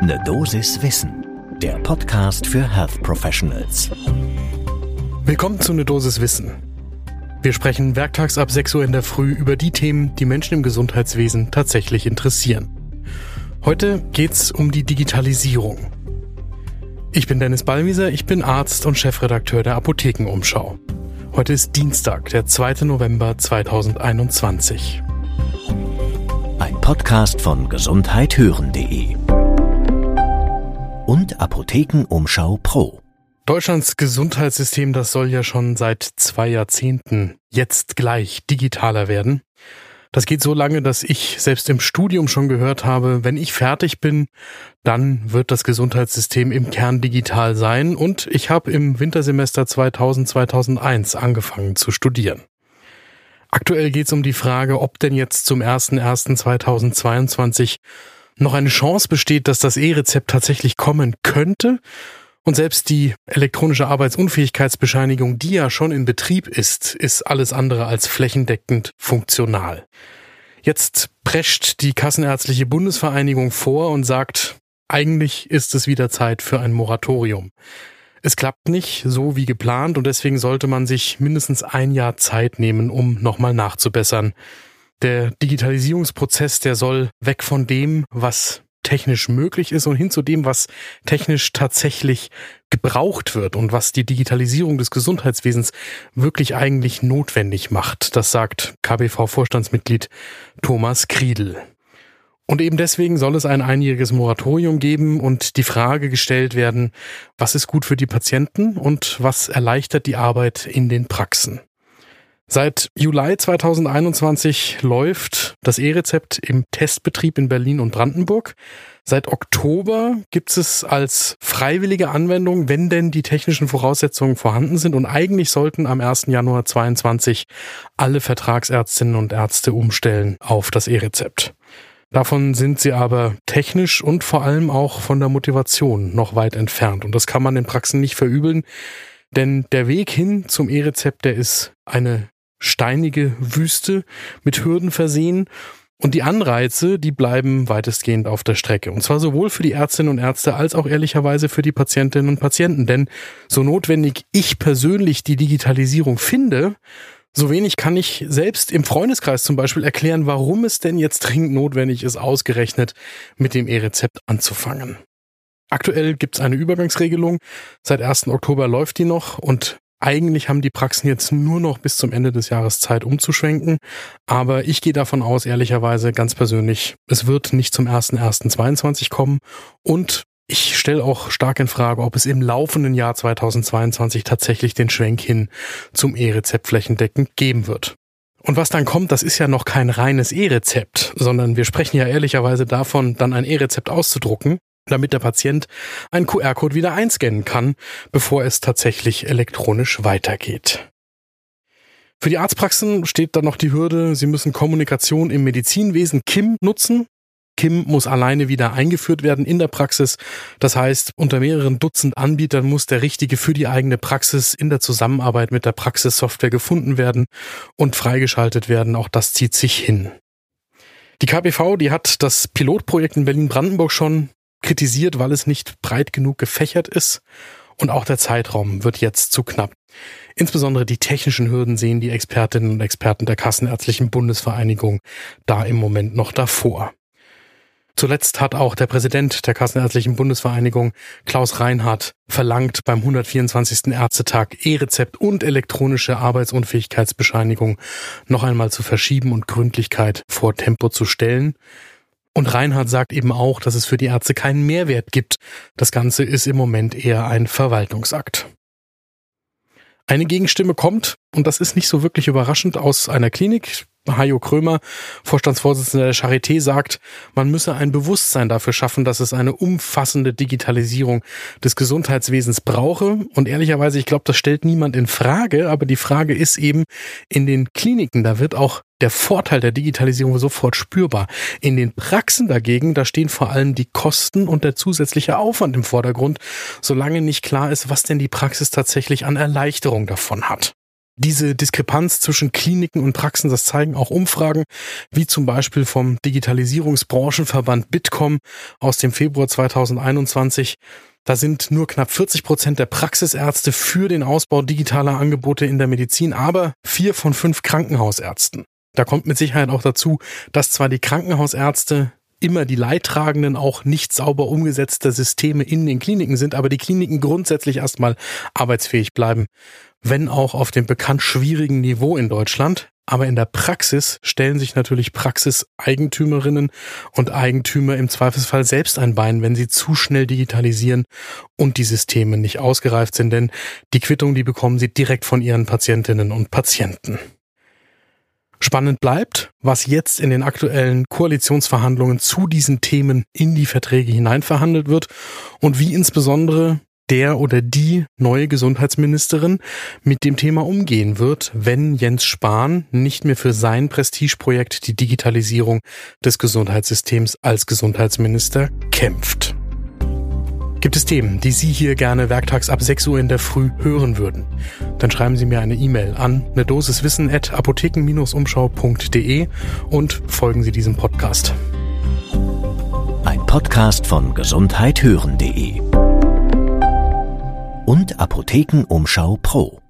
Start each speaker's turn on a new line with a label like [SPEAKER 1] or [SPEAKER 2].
[SPEAKER 1] Ne Dosis Wissen, der Podcast für Health Professionals.
[SPEAKER 2] Willkommen zu Ne Dosis Wissen. Wir sprechen werktags ab 6 Uhr in der Früh über die Themen, die Menschen im Gesundheitswesen tatsächlich interessieren. Heute geht's um die Digitalisierung. Ich bin Dennis Ballwieser, ich bin Arzt und Chefredakteur der Apothekenumschau. Heute ist Dienstag, der 2. November 2021.
[SPEAKER 1] Ein Podcast von gesundheithören.de und Apothekenumschau Pro.
[SPEAKER 2] Deutschlands Gesundheitssystem, das soll ja schon seit zwei Jahrzehnten jetzt gleich digitaler werden. Das geht so lange, dass ich selbst im Studium schon gehört habe, wenn ich fertig bin, dann wird das Gesundheitssystem im Kern digital sein und ich habe im Wintersemester 2000-2001 angefangen zu studieren. Aktuell geht es um die Frage, ob denn jetzt zum 01.01.2022 noch eine Chance besteht, dass das E-Rezept tatsächlich kommen könnte. Und selbst die elektronische Arbeitsunfähigkeitsbescheinigung, die ja schon in Betrieb ist, ist alles andere als flächendeckend funktional. Jetzt prescht die Kassenärztliche Bundesvereinigung vor und sagt, eigentlich ist es wieder Zeit für ein Moratorium. Es klappt nicht so wie geplant und deswegen sollte man sich mindestens ein Jahr Zeit nehmen, um nochmal nachzubessern. Der Digitalisierungsprozess, der soll weg von dem, was technisch möglich ist und hin zu dem, was technisch tatsächlich gebraucht wird und was die Digitalisierung des Gesundheitswesens wirklich eigentlich notwendig macht. Das sagt KBV-Vorstandsmitglied Thomas Kriedel. Und eben deswegen soll es ein einjähriges Moratorium geben und die Frage gestellt werden, was ist gut für die Patienten und was erleichtert die Arbeit in den Praxen. Seit Juli 2021 läuft das E-Rezept im Testbetrieb in Berlin und Brandenburg. Seit Oktober gibt es als freiwillige Anwendung, wenn denn die technischen Voraussetzungen vorhanden sind. Und eigentlich sollten am 1. Januar 2022 alle Vertragsärztinnen und Ärzte umstellen auf das E-Rezept. Davon sind sie aber technisch und vor allem auch von der Motivation noch weit entfernt. Und das kann man in Praxen nicht verübeln, denn der Weg hin zum E-Rezept, der ist eine steinige Wüste mit Hürden versehen. Und die Anreize, die bleiben weitestgehend auf der Strecke. Und zwar sowohl für die Ärztinnen und Ärzte als auch ehrlicherweise für die Patientinnen und Patienten. Denn so notwendig ich persönlich die Digitalisierung finde, so wenig kann ich selbst im Freundeskreis zum Beispiel erklären, warum es denn jetzt dringend notwendig ist, ausgerechnet mit dem E-Rezept anzufangen. Aktuell gibt es eine Übergangsregelung. Seit 1. Oktober läuft die noch und eigentlich haben die Praxen jetzt nur noch bis zum Ende des Jahres Zeit umzuschwenken, aber ich gehe davon aus, ehrlicherweise ganz persönlich, es wird nicht zum 1.1.22 kommen. Und ich stelle auch stark in Frage, ob es im laufenden Jahr 2022 tatsächlich den Schwenk hin zum E-Rezept flächendeckend geben wird. Und was dann kommt, das ist ja noch kein reines E-Rezept, sondern wir sprechen ja ehrlicherweise davon, dann ein E-Rezept auszudrucken damit der Patient einen QR-Code wieder einscannen kann, bevor es tatsächlich elektronisch weitergeht. Für die Arztpraxen steht dann noch die Hürde, sie müssen Kommunikation im Medizinwesen KIM nutzen. KIM muss alleine wieder eingeführt werden in der Praxis. Das heißt, unter mehreren Dutzend Anbietern muss der richtige für die eigene Praxis in der Zusammenarbeit mit der Praxissoftware gefunden werden und freigeschaltet werden. Auch das zieht sich hin. Die KPV, die hat das Pilotprojekt in Berlin-Brandenburg schon kritisiert, weil es nicht breit genug gefächert ist. Und auch der Zeitraum wird jetzt zu knapp. Insbesondere die technischen Hürden sehen die Expertinnen und Experten der Kassenärztlichen Bundesvereinigung da im Moment noch davor. Zuletzt hat auch der Präsident der Kassenärztlichen Bundesvereinigung, Klaus Reinhardt, verlangt, beim 124. Ärztetag E-Rezept und elektronische Arbeitsunfähigkeitsbescheinigung noch einmal zu verschieben und Gründlichkeit vor Tempo zu stellen. Und Reinhard sagt eben auch, dass es für die Ärzte keinen Mehrwert gibt. Das Ganze ist im Moment eher ein Verwaltungsakt. Eine Gegenstimme kommt, und das ist nicht so wirklich überraschend, aus einer Klinik. Hajo Krömer, Vorstandsvorsitzender der Charité, sagt, man müsse ein Bewusstsein dafür schaffen, dass es eine umfassende Digitalisierung des Gesundheitswesens brauche. Und ehrlicherweise, ich glaube, das stellt niemand in Frage, aber die Frage ist eben, in den Kliniken, da wird auch der Vorteil der Digitalisierung sofort spürbar. In den Praxen dagegen, da stehen vor allem die Kosten und der zusätzliche Aufwand im Vordergrund, solange nicht klar ist, was denn die Praxis tatsächlich an Erleichterung davon hat. Diese Diskrepanz zwischen Kliniken und Praxen, das zeigen auch Umfragen, wie zum Beispiel vom Digitalisierungsbranchenverband Bitkom aus dem Februar 2021. Da sind nur knapp 40 Prozent der Praxisärzte für den Ausbau digitaler Angebote in der Medizin, aber vier von fünf Krankenhausärzten. Da kommt mit Sicherheit auch dazu, dass zwar die Krankenhausärzte immer die Leidtragenden auch nicht sauber umgesetzte Systeme in den Kliniken sind, aber die Kliniken grundsätzlich erstmal arbeitsfähig bleiben wenn auch auf dem bekannt schwierigen Niveau in Deutschland. Aber in der Praxis stellen sich natürlich Praxiseigentümerinnen und Eigentümer im Zweifelsfall selbst ein Bein, wenn sie zu schnell digitalisieren und die Systeme nicht ausgereift sind, denn die Quittung, die bekommen sie direkt von ihren Patientinnen und Patienten. Spannend bleibt, was jetzt in den aktuellen Koalitionsverhandlungen zu diesen Themen in die Verträge hinein verhandelt wird und wie insbesondere der oder die neue Gesundheitsministerin mit dem Thema umgehen wird, wenn Jens Spahn nicht mehr für sein Prestigeprojekt die Digitalisierung des Gesundheitssystems als Gesundheitsminister kämpft. Gibt es Themen, die Sie hier gerne werktags ab 6 Uhr in der Früh hören würden? Dann schreiben Sie mir eine E-Mail an eine Dosis Wissen at apotheken-umschau.de und folgen Sie diesem Podcast.
[SPEAKER 1] Ein Podcast von gesundheithören.de und Apothekenumschau Pro.